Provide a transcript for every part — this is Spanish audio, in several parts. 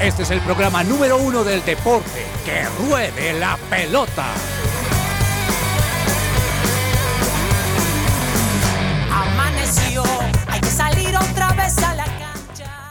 Este es el programa número uno del deporte. ¡Que ruede la pelota! Amaneció, hay que salir otra vez a la cancha.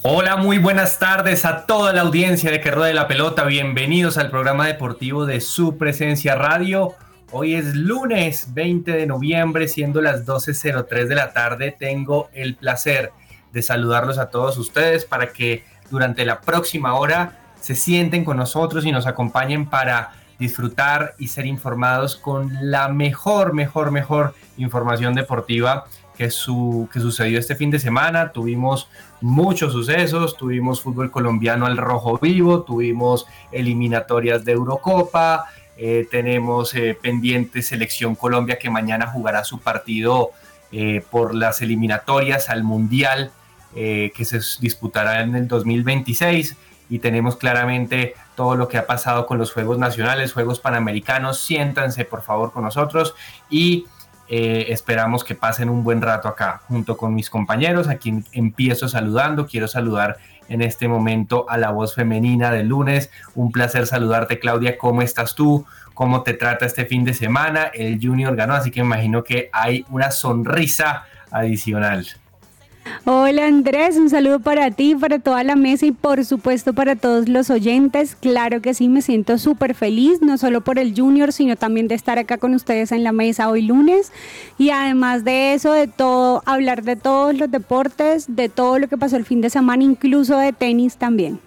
Hola, muy buenas tardes a toda la audiencia de Que ruede la pelota. Bienvenidos al programa deportivo de su presencia radio. Hoy es lunes 20 de noviembre, siendo las 12.03 de la tarde. Tengo el placer de saludarlos a todos ustedes para que durante la próxima hora se sienten con nosotros y nos acompañen para disfrutar y ser informados con la mejor, mejor, mejor información deportiva que, su, que sucedió este fin de semana. Tuvimos muchos sucesos, tuvimos fútbol colombiano al rojo vivo, tuvimos eliminatorias de Eurocopa, eh, tenemos eh, pendiente Selección Colombia que mañana jugará su partido eh, por las eliminatorias al Mundial que se disputará en el 2026 y tenemos claramente todo lo que ha pasado con los Juegos Nacionales, Juegos Panamericanos. Siéntanse por favor con nosotros y esperamos que pasen un buen rato acá junto con mis compañeros, a quien empiezo saludando. Quiero saludar en este momento a la voz femenina del lunes. Un placer saludarte, Claudia. ¿Cómo estás tú? ¿Cómo te trata este fin de semana? El Junior ganó, así que imagino que hay una sonrisa adicional. Hola Andrés, un saludo para ti, para toda la mesa y por supuesto para todos los oyentes. Claro que sí, me siento súper feliz, no solo por el Junior, sino también de estar acá con ustedes en la mesa hoy lunes. Y además de eso, de todo, hablar de todos los deportes, de todo lo que pasó el fin de semana, incluso de tenis también.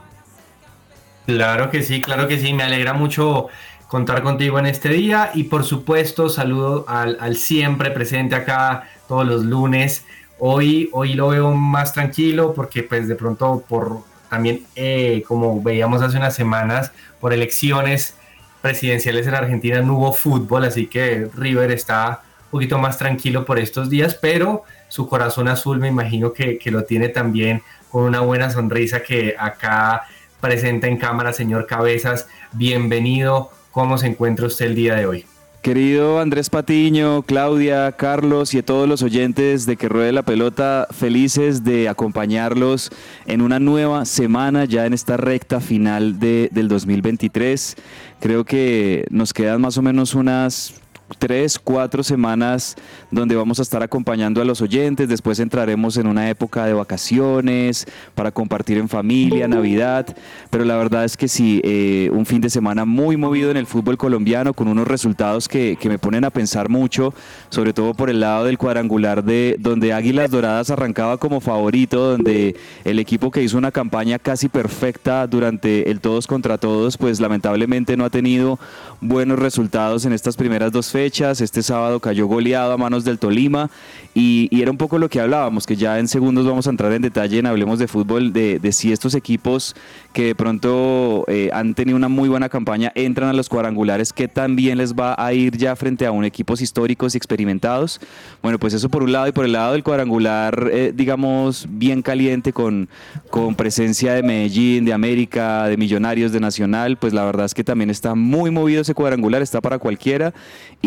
Claro que sí, claro que sí, me alegra mucho contar contigo en este día y por supuesto saludo al, al siempre presente acá todos los lunes Hoy, hoy lo veo más tranquilo porque pues de pronto por también eh, como veíamos hace unas semanas por elecciones presidenciales en Argentina no hubo fútbol, así que River está un poquito más tranquilo por estos días, pero su corazón azul me imagino que, que lo tiene también con una buena sonrisa que acá presenta en cámara, señor Cabezas. Bienvenido, ¿cómo se encuentra usted el día de hoy? Querido Andrés Patiño, Claudia, Carlos y a todos los oyentes de Que Ruede la Pelota, felices de acompañarlos en una nueva semana ya en esta recta final de, del 2023. Creo que nos quedan más o menos unas tres, cuatro semanas donde vamos a estar acompañando a los oyentes. Después entraremos en una época de vacaciones para compartir en familia, Navidad. Pero la verdad es que sí, eh, un fin de semana muy movido en el fútbol colombiano con unos resultados que, que, me ponen a pensar mucho, sobre todo por el lado del cuadrangular de donde Águilas Doradas arrancaba como favorito, donde el equipo que hizo una campaña casi perfecta durante el todos contra todos, pues lamentablemente no ha tenido buenos resultados en estas primeras dos fechas. Este sábado cayó goleado a manos del Tolima y, era un poco lo que hablábamos, que ya en segundos vamos a entrar en detalle en Hablemos de Fútbol, de, si estos equipos que de pronto eh, han tenido una muy buena campaña entran a los cuadrangulares, que también les va a ir ya frente a un equipos históricos y experimentados. Bueno, pues eso por un lado y por el lado del cuadrangular, eh, digamos, bien caliente con, con presencia de Medellín, de América, de Millonarios, de Nacional, pues la verdad es que también está muy movido ese cuadrangular, está para cualquiera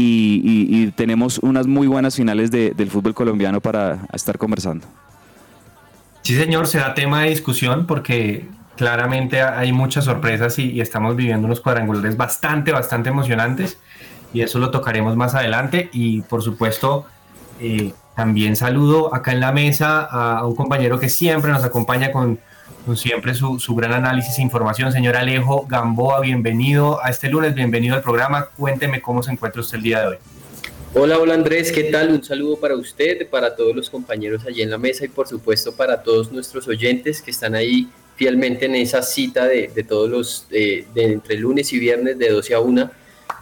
y, tenemos unas muy buenas finales del fútbol colombiano para estar conversando. Sí, señor, será tema de discusión porque claramente hay muchas sorpresas y, estamos viviendo unos cuadrangulares bastante, bastante emocionantes y eso lo tocaremos más adelante y por supuesto eh, también saludo acá en la mesa a un compañero que siempre nos acompaña con siempre su, su, gran análisis e información. Señor Alejo Gamboa, bienvenido a este lunes, bienvenido al programa. Cuénteme cómo se encuentra usted el día de hoy. Hola, hola Andrés, ¿qué tal? Un saludo para usted, para todos los compañeros allí en la mesa y por supuesto para todos nuestros oyentes que están ahí fielmente en esa cita de, de todos los, de, entre lunes y viernes de 12 a 1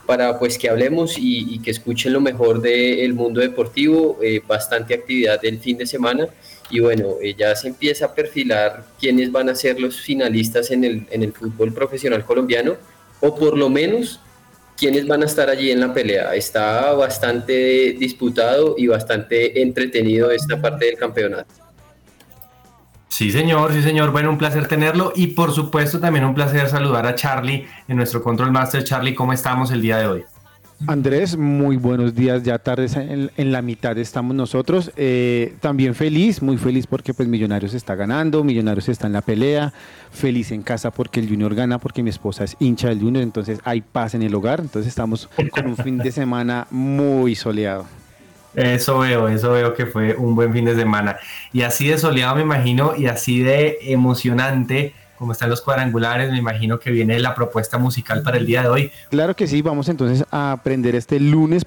para pues que hablemos y, que escuchen lo mejor del mundo deportivo, eh, bastante actividad el fin de semana y bueno, ya se empieza a perfilar quiénes van a ser los finalistas en el, en el fútbol profesional colombiano, o por lo menos quiénes van a estar allí en la pelea. Está bastante disputado y bastante entretenido esta parte del campeonato. Sí, señor, sí, señor. Bueno, un placer tenerlo y por supuesto también un placer saludar a Charlie en nuestro Control Master. Charlie, ¿cómo estamos el día de hoy? Andrés, muy buenos días, ya tardes en, la mitad estamos nosotros. Eh, también feliz, muy feliz porque pues Millonarios está ganando, Millonarios está en la pelea, feliz en casa porque el Junior gana, porque mi esposa es hincha del Junior, entonces hay paz en el hogar, entonces estamos con un fin de semana muy soleado. Eso veo, eso veo que fue un buen fin de semana. Y así de soleado me imagino y así de emocionante como están los cuadrangulares, me imagino que viene la propuesta musical para el día de hoy. Claro que sí, vamos entonces a aprender este lunes.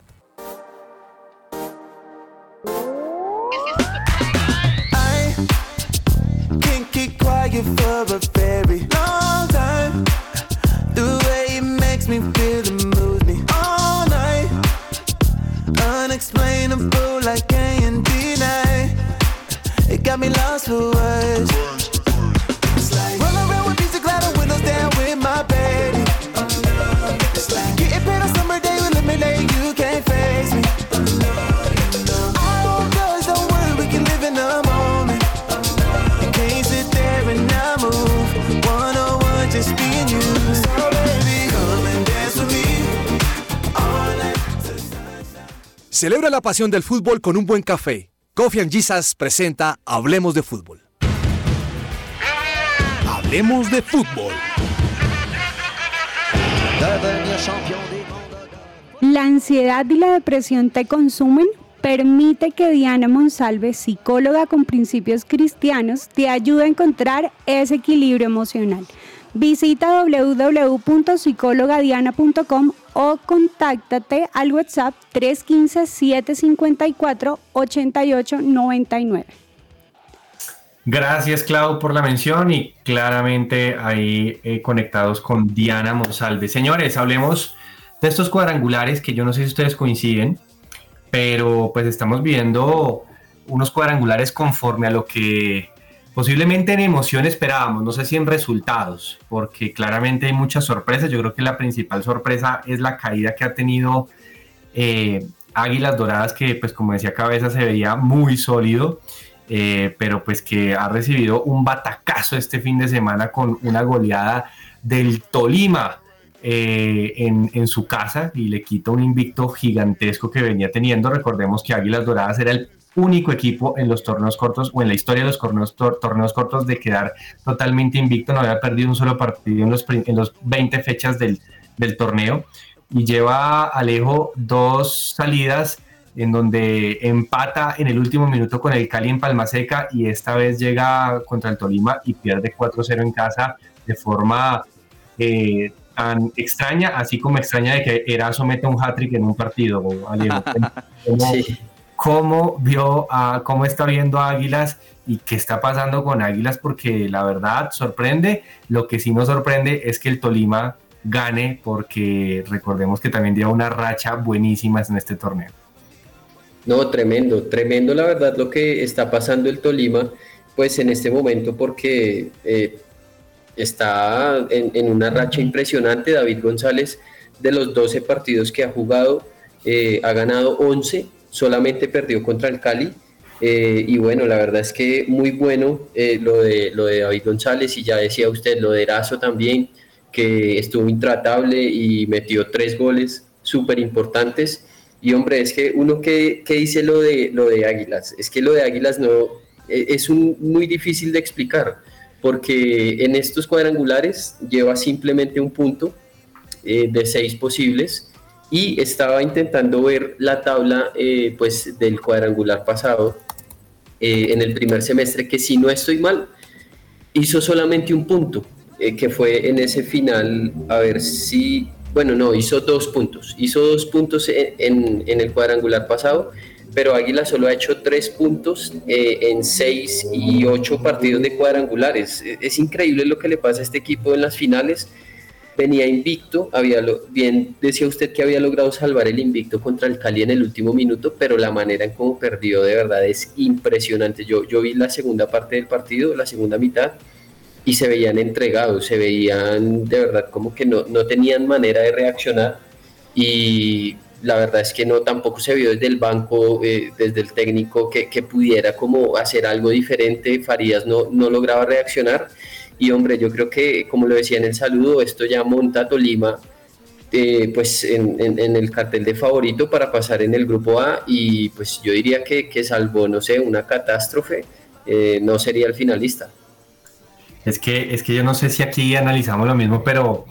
Unexplainable like can't deny. It got me lost for words. Celebra la pasión del fútbol con un buen café. Coffee and Jesus presenta Hablemos de Fútbol. Hablemos de Fútbol. La ansiedad y la depresión te consumen. Permite que Diana Monsalve, psicóloga con principios cristianos, te ayude a encontrar ese equilibrio emocional. Visita www.psicologadiana.com o contáctate al WhatsApp 315-754-8899. Gracias, Clau, por la mención y claramente ahí eh, conectados con Diana Monsalve. Señores, hablemos de estos cuadrangulares que yo no sé si ustedes coinciden, pero pues estamos viendo unos cuadrangulares conforme a lo que Posiblemente en emoción esperábamos, no sé si en resultados, porque claramente hay muchas sorpresas. Yo creo que la principal sorpresa es la caída que ha tenido eh, Águilas Doradas, que pues como decía Cabeza se veía muy sólido, eh, pero pues que ha recibido un batacazo este fin de semana con una goleada del Tolima. Eh, en, en, su casa y le quita un invicto gigantesco que venía teniendo. Recordemos que Águilas Doradas era el único equipo en los torneos cortos o en la historia de los torneos, torneos cortos de quedar totalmente invicto, no había perdido un solo partido en los, en los 20 fechas del, del torneo y lleva Alejo dos salidas en donde empata en el último minuto con el Cali en Palmaseca y esta vez llega contra el Tolima y pierde 4-0 en casa de forma eh, tan extraña, así como extraña de que Erazo mete un hat-trick en un partido. Alejo. sí cómo vio a, cómo está viendo a Águilas y qué está pasando con Águilas, porque la verdad sorprende. Lo que sí nos sorprende es que el Tolima gane, porque recordemos que también dio una racha buenísima en este torneo. No, tremendo, tremendo la verdad lo que está pasando el Tolima, pues en este momento, porque eh, está en, una racha impresionante. David González, de los 12 partidos que ha jugado, eh, ha ganado 11 solamente perdió contra el Cali. Eh, y bueno, la verdad es que muy bueno eh, lo, de, lo de David González y ya decía usted lo de Erazo también, que estuvo intratable y metió tres goles súper importantes. Y hombre, es que uno que, dice lo de, lo de Águilas, es que lo de Águilas no e, es un, muy difícil de explicar, porque en estos cuadrangulares lleva simplemente un punto eh, de seis posibles y estaba intentando ver la tabla eh, pues del cuadrangular pasado eh, en el primer semestre que si no estoy mal hizo solamente un punto eh, que fue en ese final a ver si bueno no hizo dos puntos hizo dos puntos en, en el cuadrangular pasado pero Águila solo ha hecho tres puntos en seis y ocho partidos de cuadrangulares. Es increíble lo que le pasa a este equipo en las finales venía invicto, había lo, bien decía usted que había logrado salvar el invicto contra el Cali en el último minuto, pero la manera en cómo perdió de verdad es impresionante. Yo, yo vi la segunda parte del partido, la segunda mitad, y se veían entregados, se veían de verdad como que no, no tenían manera de reaccionar y la verdad es que no tampoco se vio desde el banco, eh, desde el técnico que, que, pudiera como hacer algo diferente, Farías no, no lograba reaccionar y hombre, yo creo que, como lo decía en el saludo, esto ya monta Tolima eh, pues en, el cartel de favorito para pasar en el grupo A y pues yo diría que, que salvo, no sé, una catástrofe, eh, no sería el finalista. Es que, es que yo no sé si aquí analizamos lo mismo, pero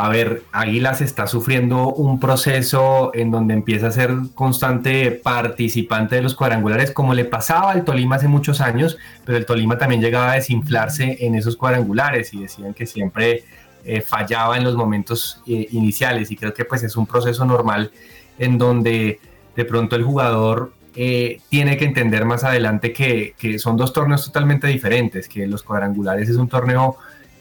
a ver, Águilas está sufriendo un proceso en donde empieza a ser constante participante de los cuadrangulares, como le pasaba al Tolima hace muchos años, pero el Tolima también llegaba a desinflarse en esos cuadrangulares y decían que siempre eh, fallaba en los momentos eh, iniciales. Y creo que pues es un proceso normal en donde de pronto el jugador eh, tiene que entender más adelante que, que son dos torneos totalmente diferentes, que los cuadrangulares es un torneo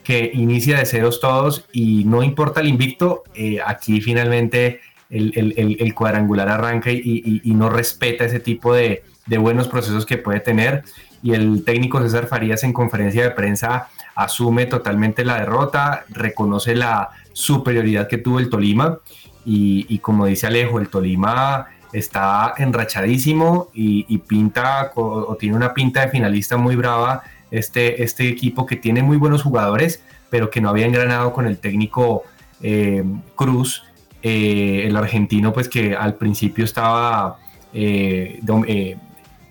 que inicia de ceros todos y no importa el invicto, eh, aquí finalmente el, cuadrangular arranca y, no respeta ese tipo de, buenos procesos que puede tener. Y el técnico César Farías en conferencia de prensa asume totalmente la derrota, reconoce la superioridad que tuvo el Tolima y, como dice Alejo, el Tolima está enrachadísimo y, pinta o tiene una pinta de finalista muy brava este, este equipo que tiene muy buenos jugadores, pero que no había engranado con el técnico eh, Cruz, eh, el argentino, pues que al principio estaba eh,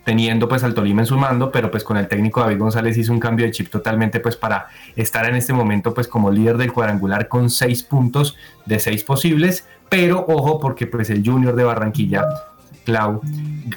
teniendo pues al Tolima en su mando, pero pues con el técnico David González hizo un cambio de chip totalmente pues para estar en este momento pues como líder del cuadrangular con seis puntos de seis posibles, pero ojo porque pues el Junior de Barranquilla, Clau,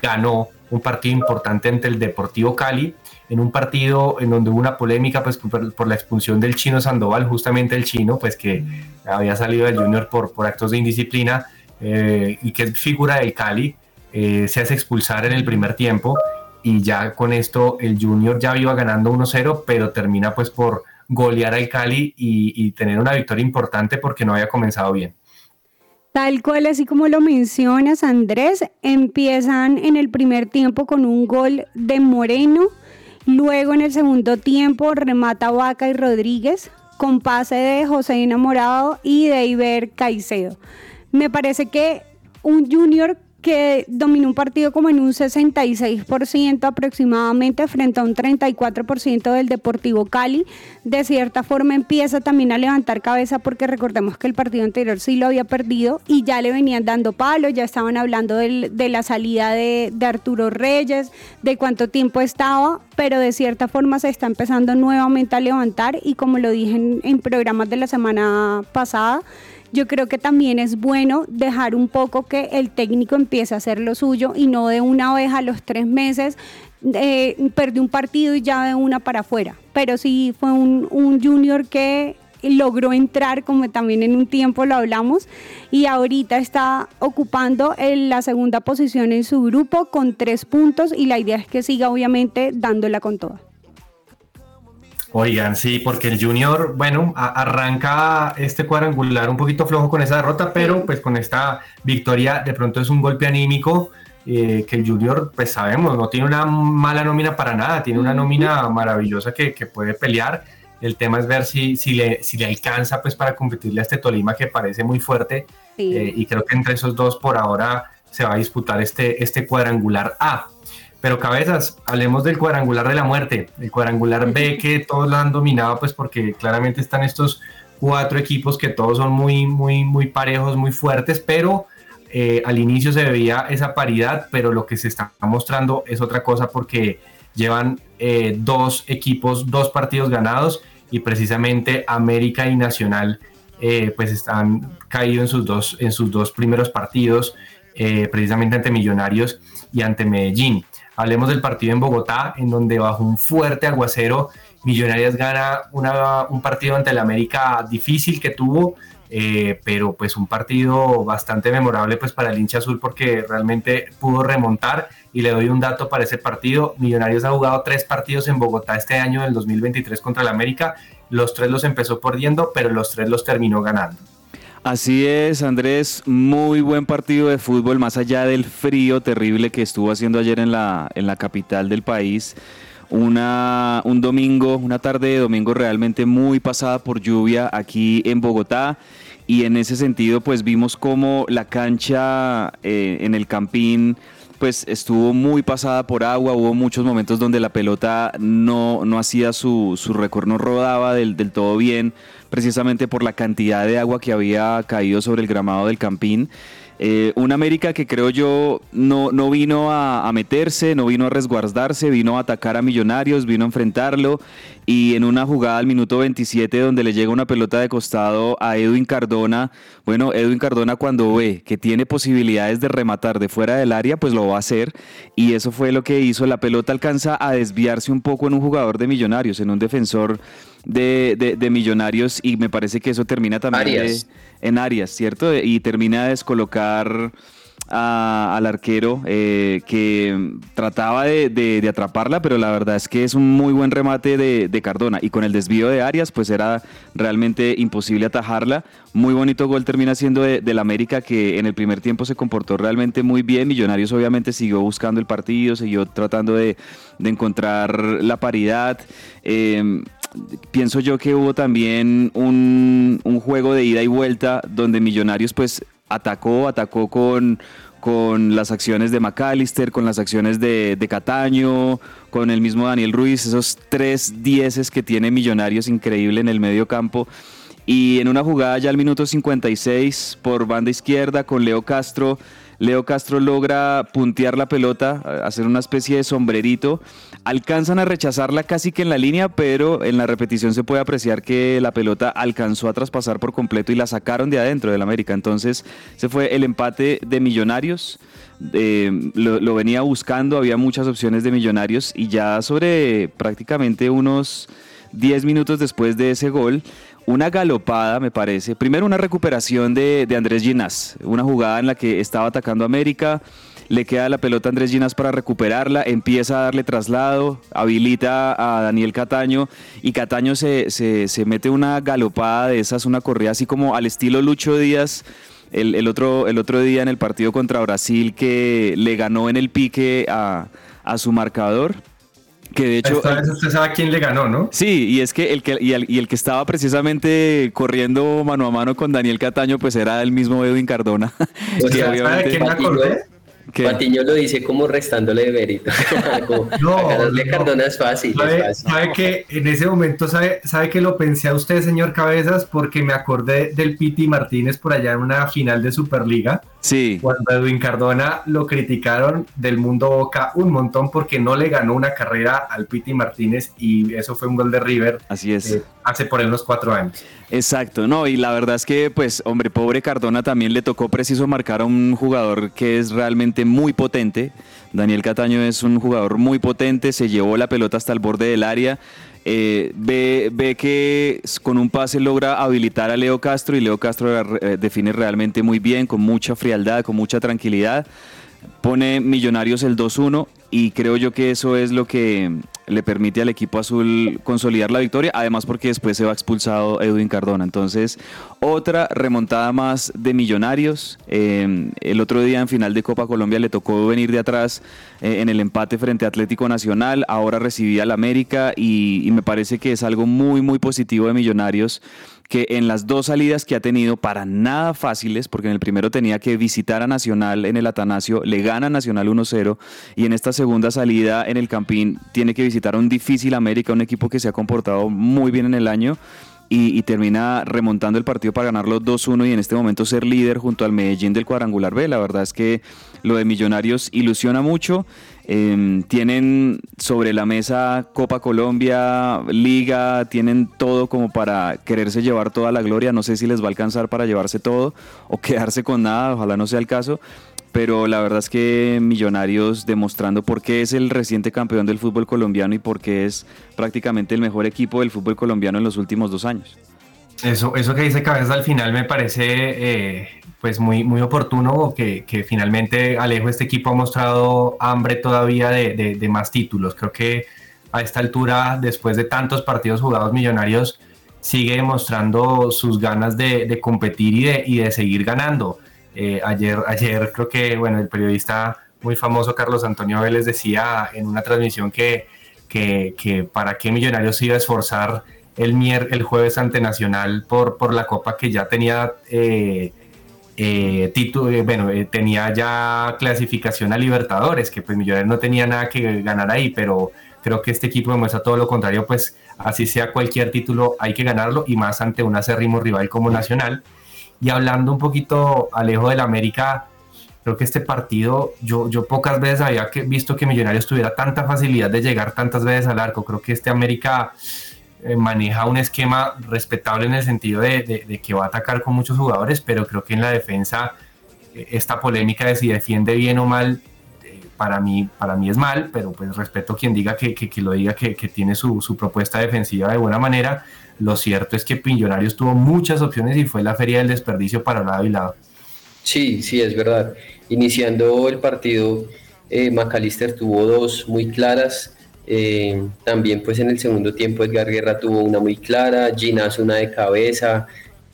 ganó un partido importante ante el Deportivo Cali en un partido en donde hubo una polémica pues, por, la expulsión del chino Sandoval, justamente el chino, pues que había salido del Junior por, por actos de indisciplina eh, y que es figura del Cali, eh, se hace expulsar en el primer tiempo y ya con esto el Junior ya iba ganando 1-0, pero termina pues por golear al Cali y, y tener una victoria importante porque no había comenzado bien. Tal cual, así como lo mencionas, Andrés, empiezan en el primer tiempo con un gol de Moreno, Luego en el segundo tiempo remata Vaca y Rodríguez con pase de José Enamorado y de Iber Caicedo. Me parece que un junior que dominó un partido como en un 66% aproximadamente frente a un 34% del Deportivo Cali. De cierta forma empieza también a levantar cabeza porque recordemos que el partido anterior sí lo había perdido y ya le venían dando palo, ya estaban hablando de la salida de, Arturo Reyes, de cuánto tiempo estaba, pero de cierta forma se está empezando nuevamente a levantar y como lo dije en programas de la semana pasada, yo creo que también es bueno dejar un poco que el técnico empiece a hacer lo suyo y no de una oveja a los tres meses eh, un partido y ya de una para afuera. Pero sí fue un, junior que logró entrar, como también en un tiempo lo hablamos, y ahorita está ocupando la segunda posición en su grupo con tres puntos y la idea es que siga obviamente dándola con toda. Oigan, sí, porque el Junior, bueno, arranca este cuadrangular un poquito flojo con esa derrota, pero pues con esta victoria de pronto es un golpe anímico eh, que el Junior, pues sabemos, no tiene una mala nómina para nada, tiene una nómina maravillosa que, puede pelear. El tema es ver si, si, le, si le alcanza pues para competirle a este Tolima que parece muy fuerte eh, y creo que entre esos dos por ahora se va a disputar este, este cuadrangular A. Pero cabezas, hablemos del cuadrangular de la muerte, el cuadrangular B que todos lo han dominado, pues porque claramente están estos cuatro equipos que todos son muy, muy, muy parejos, muy fuertes, pero eh, al inicio se veía esa paridad, pero lo que se está mostrando es otra cosa porque llevan eh, dos equipos, dos partidos ganados y precisamente América y Nacional eh, pues están caídos en sus dos, en sus dos primeros partidos, precisamente ante Millonarios y ante Medellín. Hablemos del partido en Bogotá, en donde bajo un fuerte aguacero, Millonarias gana un partido ante el América difícil que tuvo, eh, pero pues un partido bastante memorable pues para el hincha azul porque realmente pudo remontar y le doy un dato para ese partido. Millonarios ha jugado tres partidos en Bogotá este año, del 2023 contra el América. Los tres los empezó perdiendo, pero los tres los terminó ganando. Así es, Andrés, muy buen partido de fútbol, más allá del frío terrible que estuvo haciendo ayer en la, en la capital del país. Una, un domingo, una tarde de domingo realmente muy pasada por lluvia aquí en Bogotá. Y en ese sentido pues vimos como la cancha eh, en el Campín pues estuvo muy pasada por agua, hubo muchos momentos donde la pelota no, no hacía su, su recorrido, no rodaba del, del todo bien, precisamente por la cantidad de agua que había caído sobre el gramado del Campín. Eh, un América que creo yo no, no vino a, a, meterse, no vino a resguardarse, vino a atacar a Millonarios, vino a enfrentarlo. Y en una jugada al minuto 27 donde le llega una pelota de costado a Edwin Cardona, bueno, Edwin Cardona cuando ve que tiene posibilidades de rematar de fuera del área, pues lo va a hacer. Y eso fue lo que hizo, la pelota alcanza a desviarse un poco en un jugador de Millonarios, en un defensor de, de, de Millonarios y me parece que eso termina también Arias. De, en Arias, ¿cierto? Y termina de descolocar a, al arquero eh, que trataba de, de, de, atraparla, pero la verdad es que es un muy buen remate de, de, Cardona y con el desvío de Arias pues era realmente imposible atajarla. Muy bonito gol termina siendo del América que en el primer tiempo se comportó realmente muy bien. Millonarios obviamente siguió buscando el partido, siguió tratando de, encontrar la paridad. Eh, pienso yo que hubo también un, un, juego de ida y vuelta donde Millonarios pues atacó, atacó con, con las acciones de McAllister, con las acciones de, de, Cataño, con el mismo Daniel Ruiz, esos tres dieces que tiene Millonarios increíble en el medio campo. Y en una jugada ya al minuto 56 por banda izquierda con Leo Castro, Leo Castro logra puntear la pelota, hacer una especie de sombrerito. Alcanzan a rechazarla casi que en la línea, pero en la repetición se puede apreciar que la pelota alcanzó a traspasar por completo y la sacaron de adentro del América. Entonces, se fue el empate de Millonarios. Eh, lo, venía buscando, había muchas opciones de Millonarios y ya sobre prácticamente unos 10 minutos después de ese gol, una galopada, me parece. Primero una recuperación de, de, Andrés Ginás, una jugada en la que estaba atacando América, le queda la pelota a Andrés Ginás para recuperarla, empieza a darle traslado, habilita a Daniel Cataño y Cataño se, se, se mete una galopada de esas, una corrida así como al estilo Lucho Díaz. El, el, otro, el otro día en el partido contra Brasil que le ganó en el pique a, a su marcador, que de hecho Esta vez usted sabe quién le ganó, ¿no? Sí, y es que el que y el, y el, que estaba precisamente corriendo mano a mano con Daniel Cataño pues era el mismo Edwin Cardona. O sea, ¿sabe quién me acordé? ¿Qué? Patiño lo dice como restándole de mérito. no, ganarle no. Cardona es fácil, ¿Sabe, es fácil. ¿Sabe que en ese momento sabe, sabe que lo pensé a usted, señor Cabezas? Porque me acordé del Piti Martínez por allá en una final de Superliga. Sí. Cuando Edwin Cardona lo criticaron del mundo Boca un montón porque no le ganó una carrera al Piti Martínez y eso fue un gol de River. Así es. Eh, hace por él unos cuatro años. Exacto, no, y la verdad es que, pues, hombre, pobre Cardona también le tocó preciso marcar a un jugador que es realmente muy potente. Daniel Cataño es un jugador muy potente, se llevó la pelota hasta el borde del área. Eh, ve, ve, que con un pase logra habilitar a Leo Castro y Leo Castro eh, define realmente muy bien, con mucha frialdad, con mucha tranquilidad. Pone Millonarios el 2-1 y creo yo que eso es lo que le permite al equipo azul consolidar la victoria, además porque después se va expulsado Edwin Cardona. Entonces, otra remontada más de Millonarios. Eh, el otro día en final de Copa Colombia le tocó venir de atrás eh, en el empate frente a Atlético Nacional, ahora recibía al América y, y me parece que es algo muy, muy positivo de Millonarios que en las dos salidas que ha tenido para nada fáciles, porque en el primero tenía que visitar a Nacional en el Atanasio, le gana Nacional 1-0 y en esta segunda salida en el Campín tiene que visitar un difícil América, un equipo que se ha comportado muy bien en el año. Y, y, termina remontando el partido para ganarlo 2-1 y en este momento ser líder junto al Medellín del cuadrangular B. La verdad es que lo de Millonarios ilusiona mucho. Eh, tienen sobre la mesa Copa Colombia, Liga, tienen todo como para quererse llevar toda la gloria. No sé si les va a alcanzar para llevarse todo o quedarse con nada, ojalá no sea el caso pero la verdad es que Millonarios demostrando por qué es el reciente campeón del fútbol colombiano y por qué es prácticamente el mejor equipo del fútbol colombiano en los últimos dos años. Eso, eso que dice Cabezas al final me parece eh, pues muy, muy oportuno que, finalmente Alejo este equipo ha mostrado hambre todavía de, más títulos. Creo que a esta altura, después de tantos partidos jugados Millonarios, sigue demostrando sus ganas de, competir y de seguir ganando. Eh, ayer, ayer creo que bueno, el periodista muy famoso Carlos Antonio Vélez decía en una transmisión que, que, que para qué Millonarios iba a esforzar el, mier, el jueves ante Nacional por, por la copa que ya tenía eh, eh, título, bueno, tenía ya clasificación a Libertadores, que pues Millonarios no tenía nada que ganar ahí, pero creo que este equipo demuestra todo lo contrario, pues así sea cualquier título hay que ganarlo y más ante un acérrimo rival como Nacional. Y hablando un poquito Alejo del América, creo que este partido, yo, yo pocas veces había que, visto que Millonarios tuviera tanta facilidad de llegar tantas veces al arco. Creo que este América eh, maneja un esquema respetable en el sentido de, que va a atacar con muchos jugadores, pero creo que en la defensa eh, esta polémica de si defiende bien o mal, eh, para, mí, para mí es mal, pero pues respeto quien diga que, que, lo diga, que, tiene su, su, propuesta defensiva de buena manera. Lo cierto es que Millonarios tuvo muchas opciones y fue la feria del desperdicio para lado y lado. Sí, sí, es verdad. Iniciando el partido, McAllister tuvo dos muy claras eh, también pues en el segundo tiempo Edgar Guerra tuvo una muy clara, Ginás una de cabeza,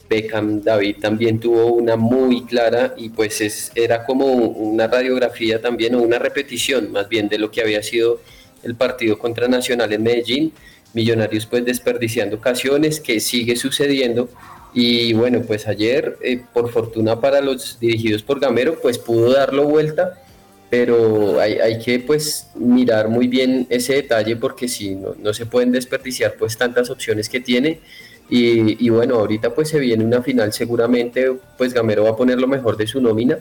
Beckham David también tuvo una muy clara y pues es, era como una radiografía también o una repetición más bien de lo que había sido el partido contra Nacional en Medellín. Millonarios pues desperdiciando ocasiones que sigue sucediendo. Y bueno pues ayer eh, por fortuna para los dirigidos por Gamero pues pudo darlo vuelta pero hay, hay, que pues mirar muy bien ese detalle porque si no, no, se pueden desperdiciar pues tantas opciones que tiene. Y, y, bueno ahorita pues se viene una final seguramente pues Gamero va a poner lo mejor de su nómina.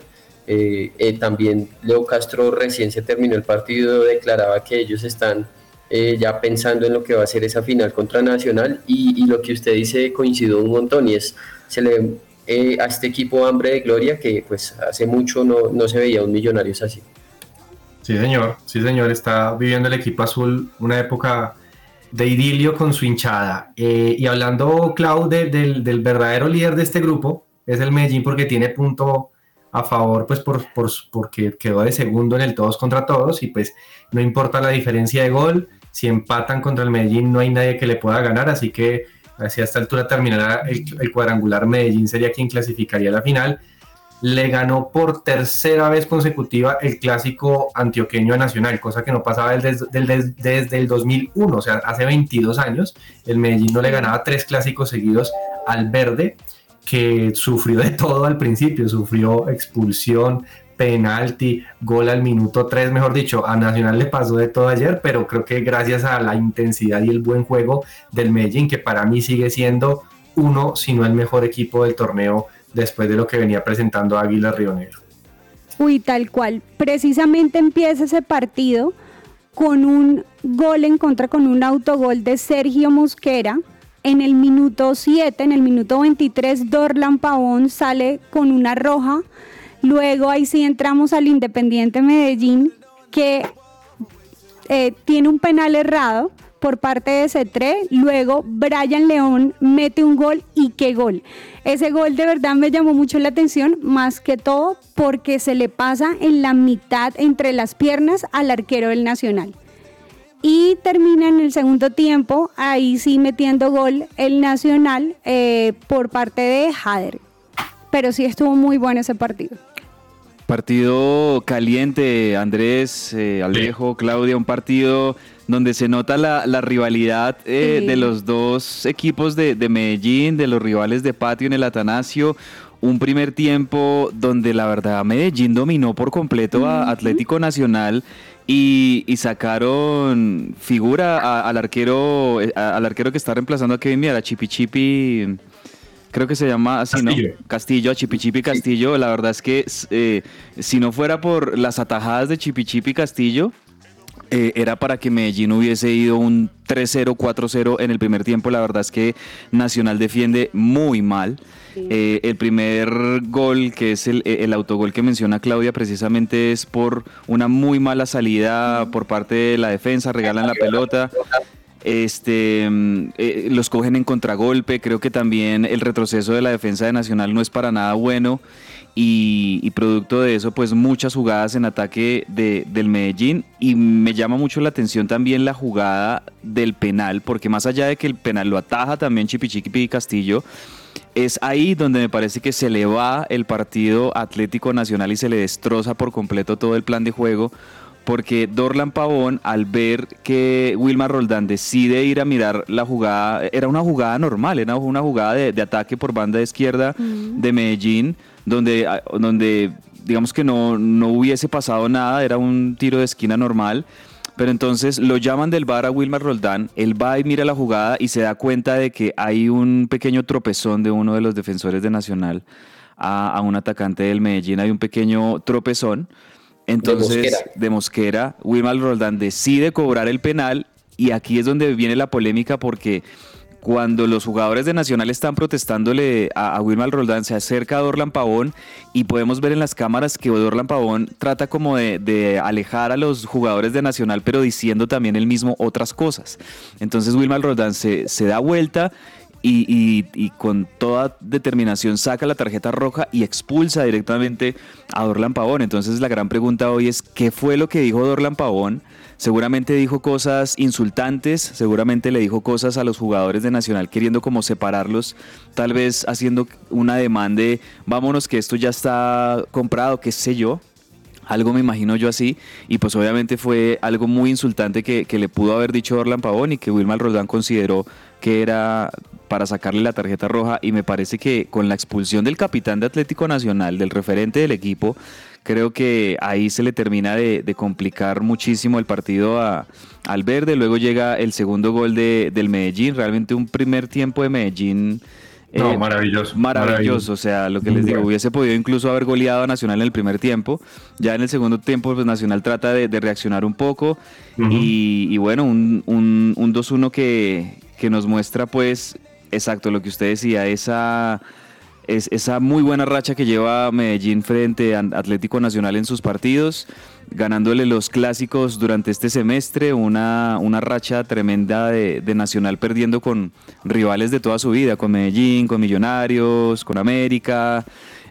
Eh, eh, también Leo Castro recién se terminó el partido declaraba que ellos están eh, ya pensando en lo que va a ser esa final contra Nacional y, lo que usted dice coincidió un montón y es se le a este equipo hambre de gloria que pues hace mucho no, no se veía un Millonarios así. Sí, señor, sí, señor, está viviendo el equipo azul una época de idilio con su hinchada. Eh, y hablando, Clau, del, del, verdadero líder de este grupo, es el Medellín porque tiene punto a favor, pues por, por, porque quedó de segundo en el todos contra todos y pues no importa la diferencia de gol, si empatan contra el Medellín no hay nadie que le pueda ganar, así que así a esta altura terminará el, cuadrangular Medellín sería quien clasificaría la final. Le ganó por tercera vez consecutiva el clásico antioqueño nacional, cosa que no pasaba desde, desde, el 2001, o sea, hace 22 años, el Medellín no le ganaba tres clásicos seguidos al verde, que sufrió de todo al principio, sufrió expulsión, penalti, gol al minuto 3, mejor dicho, a Nacional le pasó de todo ayer, pero creo que gracias a la intensidad y el buen juego del Medellín, que para mí sigue siendo uno, si no el mejor equipo del torneo después de lo que venía presentando Águila Río Negro. Uy, tal cual. Precisamente empieza ese partido con un gol en contra, con un autogol de Sergio Mosquera. En el minuto 7, en el minuto 23, Dorlan Pavón sale con una roja. Luego ahí sí entramos al Independiente Medellín, que eh, tiene un penal errado por parte de Cetré. Luego Brian León mete un gol y qué gol. Ese gol de verdad me llamó mucho la atención, más que todo porque se le pasa en la mitad entre las piernas al arquero del Nacional. Y termina segundo tiempo, ahí sí metiendo gol el Nacional eh, por parte de Jader. Pero sí estuvo muy bueno ese partido. Partido caliente, Andrés, eh, Alejo, Claudia, un partido donde se nota la, rivalidad eh, de los dos equipos de, Medellín, de los rivales de patio en el Atanasio. Un primer tiempo donde la verdad Medellín dominó por completo a Atlético Nacional y, sacaron figura al arquero eh, al arquero que está reemplazando a Kevin Miera, Chipi Chipi creo que se llama así, ¿no? Castillo, a Chipichipi Castillo. La verdad es que eh, si no fuera por las atajadas de Chipichipi Castillo, eh, era para que Medellín hubiese ido un 3-0, 4-0 en el primer tiempo. La verdad es que Nacional defiende muy mal. Eh, el primer gol, que es el, el, autogol que menciona Claudia, precisamente es por una muy mala salida por parte de la defensa, regalan la pelota. Este, mm, eh, los cogen en contragolpe, creo que también el retroceso de la defensa de Nacional no es para nada bueno. Y, producto de eso pues muchas jugadas en ataque de, del Medellín. Y me llama mucho la atención también la jugada del penal, porque más allá de que el penal lo ataja también Chipichipi Castillo, es ahí donde me parece que se le va el partido Atlético Nacional y se le destroza por completo todo el plan de juego porque Dorlan Pavón, al ver que Wilmar Roldán decide ir a mirar la jugada, era una jugada normal, era una jugada de, ataque por banda izquierda de Medellín, donde, donde digamos que no, no hubiese pasado nada, era un tiro de esquina normal. Pero entonces lo llaman del bar a Wilmar Roldán, él va y mira la jugada y se da cuenta de que hay un pequeño tropezón de uno de los defensores de Nacional a, un atacante del Medellín, hay un pequeño tropezón. Entonces, de Mosquera, Wilmar Roldán decide cobrar el penal y aquí es donde viene la polémica porque cuando los jugadores de Nacional están protestándole a, Wilmar Roldán, se acerca a Dorlan Pavón y podemos ver en las cámaras que Dorlan Pavón trata como de, alejar a los jugadores de Nacional, pero diciendo también él mismo otras cosas. Entonces Wilmar Roldán se, da vuelta y, con toda determinación saca la tarjeta roja y expulsa directamente a Dorlan Pavón. Entonces la gran pregunta hoy es, ¿qué fue lo que dijo Dorlan Pavón? Seguramente dijo cosas insultantes, seguramente le dijo cosas a los jugadores de Nacional queriendo como separarlos, tal vez haciendo una demanda de vámonos que esto ya está comprado, qué sé yo. Algo me imagino yo así, y pues obviamente fue algo muy insultante que, le pudo haber dicho Orlan Pavón y que Wilmar Roldán consideró que era para sacarle la tarjeta roja y me parece que con la expulsión del capitán de Atlético Nacional, del referente del equipo, creo que ahí se le termina de, complicar muchísimo el partido al verde. Luego llega el segundo gol de, del Medellín, realmente un primer tiempo de Medellín. No, maravilloso, eh, maravilloso. o sea, lo que les digo, hubiese podido incluso haber goleado a Nacional en el primer tiempo. Ya en el segundo tiempo, pues Nacional trata de, reaccionar un poco. y, bueno, un, un, un 2-1 que, que nos muestra, pues, exacto lo que usted decía, esa es esa muy buena racha que lleva Medellín frente a Atlético Nacional en sus partidos, ganándole los clásicos durante este semestre, una, una racha tremenda de, Nacional perdiendo con rivales de toda su vida, con Medellín, con Millonarios, con América.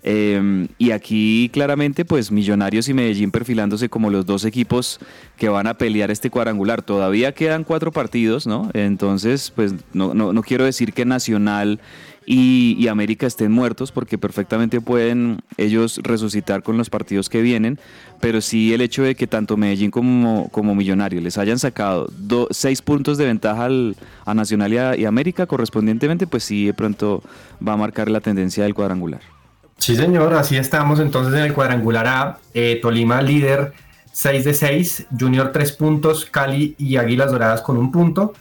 Em, y aquí claramente pues Millonarios y Medellín perfilándose como los dos equipos que van a pelear este cuadrangular. Todavía quedan cuatro partidos, ¿no? Entonces pues no, no, no quiero decir que Nacional y, América estén muertos, porque perfectamente pueden ellos resucitar con los partidos que vienen, pero sí el hecho de que tanto Medellín como, como Millonario les hayan sacado seis puntos de ventaja al, a Nacional y, América correspondientemente, pues sí de pronto va a marcar la tendencia del cuadrangular. Sí, señor, así estamos entonces en el cuadrangular A. Eh, Tolima líder 6 de 6, Junior 3 puntos, Cali y Águilas Doradas con un punto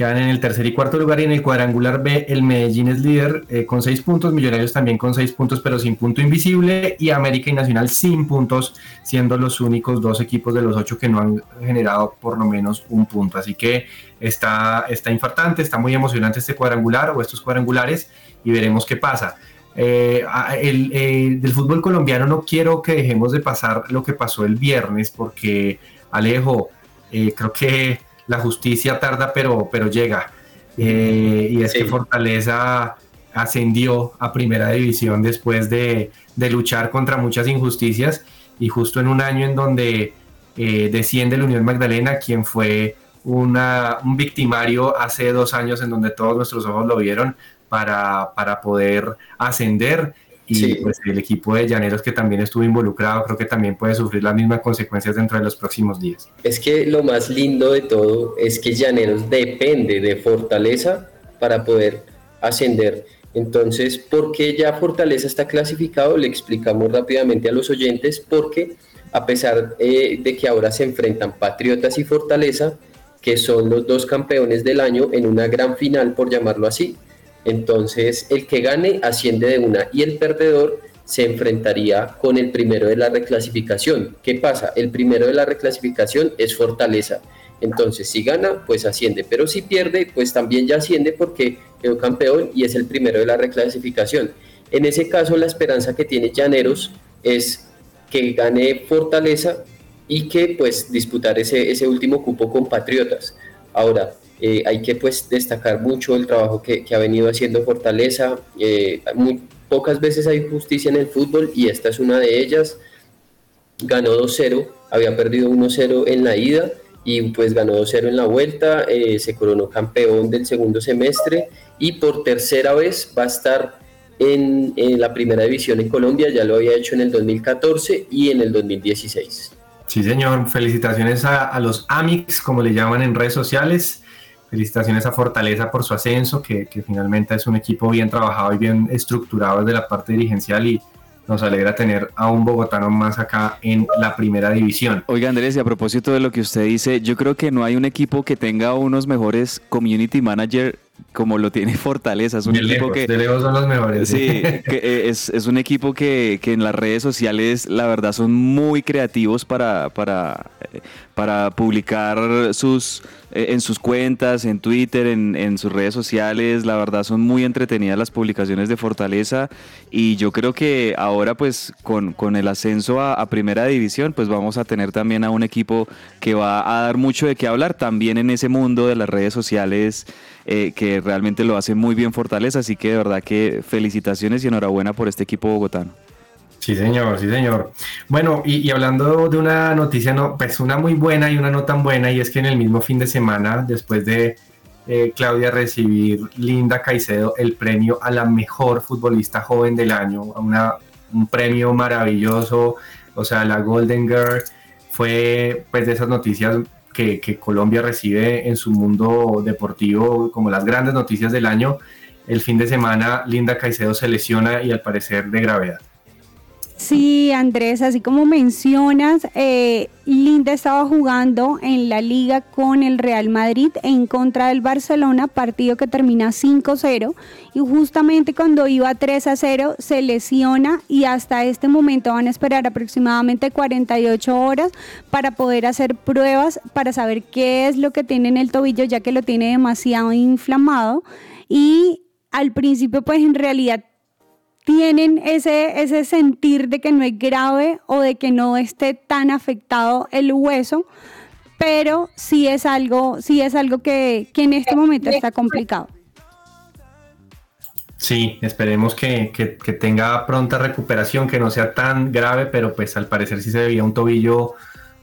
quedan en el tercer y cuarto lugar y en el cuadrangular B el Medellín es líder eh, con seis puntos, Millonarios también con seis puntos pero sin punto invisible y América y Nacional sin puntos siendo los únicos dos equipos de los ocho que no han generado por lo menos un punto. Así que está, está infartante, está muy emocionante este cuadrangular o estos cuadrangulares y veremos qué pasa. Eh, el, del fútbol colombiano no quiero que dejemos de pasar lo que pasó el viernes porque Alejo, eh, creo que la justicia tarda, pero, pero llega. Eh, y es que Fortaleza ascendió a primera división después de, luchar contra muchas injusticias. Y justo en un año en donde eh, desciende la Unión Magdalena, quien fue una, un victimario hace dos años en donde todos nuestros ojos lo vieron para, para poder ascender y pues el equipo de Llaneros que también estuvo involucrado creo que también puede sufrir las mismas consecuencias dentro de los próximos días. Es que lo más lindo de todo es que Llaneros depende de Fortaleza para poder ascender. Entonces, ¿por qué ya Fortaleza está clasificado? Le explicamos rápidamente a los oyentes porque a pesar eh, de que ahora se enfrentan Patriotas y Fortaleza, que son los dos campeones del año en una gran final, por llamarlo así, entonces, el que gane asciende de una y el perdedor se enfrentaría con el primero de la reclasificación. ¿Qué pasa? El primero de la reclasificación es Fortaleza. Entonces, si gana, pues asciende, pero si pierde, pues también ya asciende porque quedó campeón y es el primero de la reclasificación. En ese caso, la esperanza que tiene Llaneros es que gane Fortaleza y que pues disputar ese, ese último cupo con Patriotas. Ahora, eh, hay que pues destacar mucho el trabajo que, ha venido haciendo Fortaleza. Eh, muy pocas veces hay justicia en el fútbol y esta es una de ellas. Ganó 2-0, había perdido 1-0 en la ida y pues ganó 2-0 en la vuelta, eh, se coronó campeón del segundo semestre y por tercera vez va a estar en, la primera división en Colombia, ya lo había hecho en el 2014 y en el 2016. Sí, señor, felicitaciones a, a los AMIX, como le llaman en redes sociales. Felicitaciones a Fortaleza por su ascenso, que, finalmente es un equipo bien trabajado y bien estructurado desde la parte dirigencial y nos alegra tener a un bogotano más acá en la primera división. Oiga Andrés, y a propósito de lo que usted dice, yo creo que no hay un equipo que tenga unos mejores community manager como lo tiene Fortaleza. Es un de equipo lejos, que... de lejos son los mejores. Sí, que, es, es un equipo que, que en las redes sociales la verdad son muy creativos para, para, eh, para publicar sus, eh, en sus cuentas, en Twitter, en, en sus redes sociales. La verdad son muy entretenidas las publicaciones de Fortaleza y yo creo que ahora pues con, con el ascenso a, a Primera División pues vamos a tener también a un equipo que va a dar mucho de qué hablar también en ese mundo de las redes sociales eh, que realmente lo hace muy bien Fortaleza, así que de verdad que felicitaciones y enhorabuena por este equipo bogotano. Sí, señor, sí, señor. Bueno, y, hablando de una noticia, no, pues una muy buena y una no tan buena, y es que en el mismo fin de semana, después de eh, Claudia recibir Linda Caicedo el premio a la mejor futbolista joven del año, una, un premio maravilloso, o sea, la Golden Girl, fue pues de esas noticias que, Colombia recibe en su mundo deportivo como las grandes noticias del año. El fin de semana Linda Caicedo se lesiona y al parecer de gravedad. Sí, Andrés, así como mencionas, eh, Linda estaba jugando en la liga con el Real Madrid en contra del Barcelona, partido que termina 5-0 y justamente cuando iba 3-0 se lesiona y hasta este momento van a esperar aproximadamente 48 horas para poder hacer pruebas para saber qué es lo que tiene en el tobillo ya que lo tiene demasiado inflamado. Y al principio pues en realidad tienen ese, ese sentir de que no es grave o de que no esté tan afectado el hueso, pero sí es algo, sí es algo que, que en este momento está complicado. Sí, esperemos que, que, tenga pronta recuperación, que no sea tan grave, pero pues al parecer sí se veía un tobillo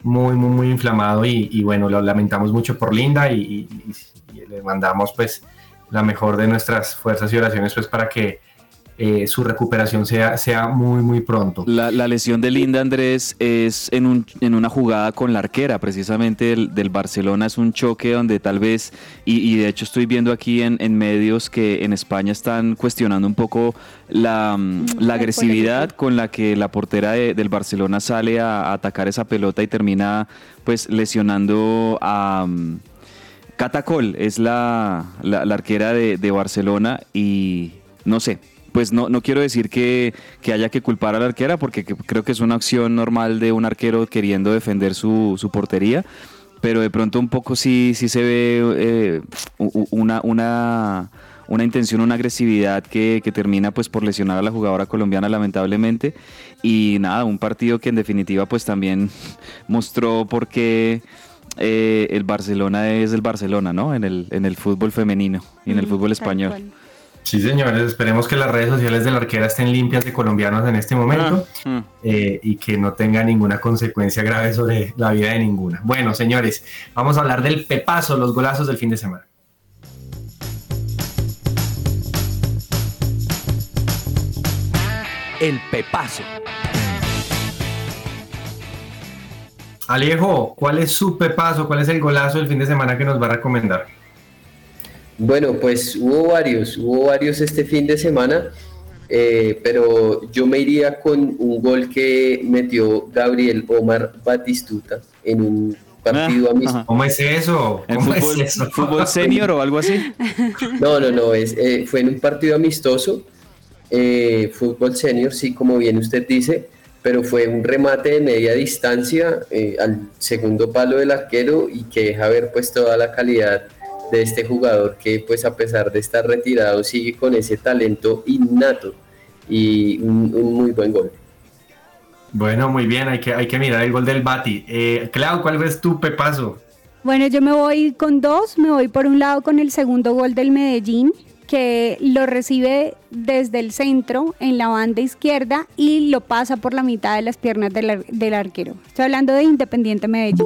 muy, muy, muy inflamado y, bueno, lo lamentamos mucho por Linda y, y, y, le mandamos pues la mejor de nuestras fuerzas y oraciones pues para que eh, su recuperación sea, sea muy, muy pronto. La, la, lesión de Linda Andrés es en, un, en una jugada con la arquera, precisamente del, del Barcelona. Es un choque donde tal vez, y, y de hecho estoy viendo aquí en, en, medios que en España están cuestionando un poco la, la agresividad con la que la portera de, del Barcelona sale a, a, atacar esa pelota y termina pues lesionando a... Um, Catacol es la, la, la arquera de, de Barcelona y no sé, pues no, no quiero decir que, que, haya que culpar a la arquera, porque creo que es una acción normal de un arquero queriendo defender su, su portería, pero de pronto un poco sí, sí se ve eh, una, una, una, intención, una agresividad que, que, termina pues por lesionar a la jugadora colombiana lamentablemente, y nada, un partido que en definitiva pues también mostró por qué... Eh, el Barcelona es el Barcelona, ¿no? En el, en el fútbol femenino y en el fútbol español. Sí, señores, esperemos que las redes sociales de la arquera estén limpias de colombianos en este momento ah, eh, y que no tenga ninguna consecuencia grave sobre la vida de ninguna. Bueno, señores, vamos a hablar del pepazo, los golazos del fin de semana. El pepazo. Alejo, ¿cuál es su pepazo? ¿Cuál es el golazo del fin de semana que nos va a recomendar? Bueno, pues hubo varios, hubo varios este fin de semana, eh, pero yo me iría con un gol que metió Gabriel Omar Batistuta en un partido ah, amistoso. ¿Cómo es eso? ¿Cómo fútbol, es eso? ¿Fútbol senior o algo así? No, no, no, es, eh, fue en un partido amistoso, eh, fútbol senior, sí, como bien usted dice, pero fue un remate de media distancia eh, al segundo palo del arquero y que deja ver pues toda la calidad de este jugador que pues a pesar de estar retirado sigue con ese talento innato y un, un muy buen gol. Bueno, muy bien, hay que, hay que mirar el gol del Bati. Eh, Clau, ¿cuál ves tu pepazo? Bueno, yo me voy con dos, me voy por un lado con el segundo gol del Medellín, que lo recibe desde el centro en la banda izquierda y lo pasa por la mitad de las piernas del, del arquero. Estoy hablando de Independiente Medellín.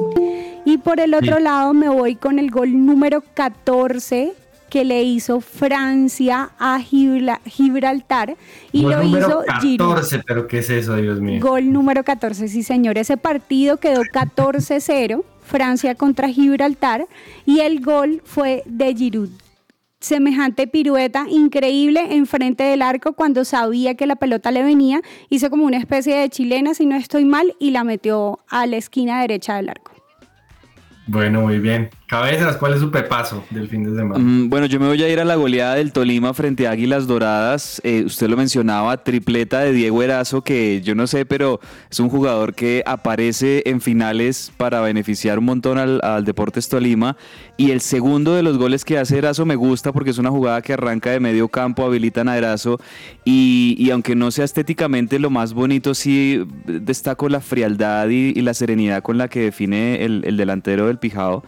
Y por el otro sí. lado me voy con el gol número 14 que le hizo Francia a Gibraltar y gol lo número hizo 14, Giroud. pero ¿qué es eso, Dios mío? Gol número 14, sí señor. Ese partido quedó 14-0, Francia contra Gibraltar, y el gol fue de Giroud. semejante pirueta increíble enfrente del arco cuando sabía que la pelota le venía. Hizo como una especie de chilena, si no estoy mal, y la metió a la esquina derecha del arco. Bueno, muy bien. Cabezas, ¿cuál es su pepazo del fin de semana? Mm, bueno, yo me voy a ir a la goleada del Tolima frente a Águilas Doradas. Eh, usted lo mencionaba, tripleta de Diego Erazo, que yo no sé, pero es un jugador que aparece en finales para beneficiar un montón al, Deportes Tolima. Y el segundo de los goles que hace Erazo me gusta porque es una jugada que arranca de medio campo, habilitan a Erazo. Y, aunque no sea estéticamente lo más bonito, sí destaco la frialdad y, la serenidad con la que define el, el delantero del Pijao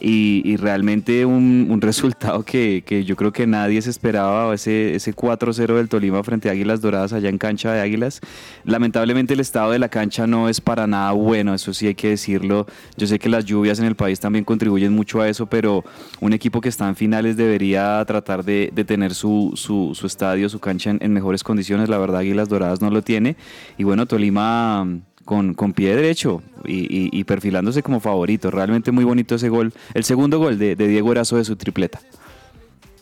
y, realmente un, resultado que, yo creo que nadie se esperaba, ese, ese 4-0 del Tolima frente a Águilas Doradas allá en cancha de Águilas. Lamentablemente el estado de la cancha no es para nada bueno, eso sí hay que decirlo. Yo sé que las lluvias en el país también contribuyen mucho a eso, pero un equipo que está en finales debería tratar de, tener su, su, estadio, su cancha en, en mejores condiciones. La verdad Águilas Doradas no lo tiene. Y bueno, Tolima con, con pie derecho y, perfilándose como favorito. Realmente muy bonito ese gol, el segundo gol de, de Diego Erazo de su tripleta.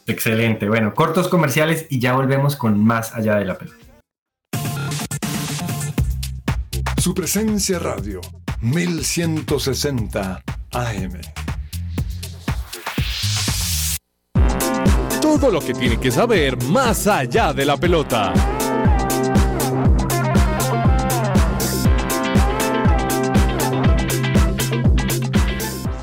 Excelente. Bueno, cortos comerciales y ya volvemos con más allá de la pelota. Su presencia radio 1160 AM. Todo lo que tiene que saber más allá de la pelota.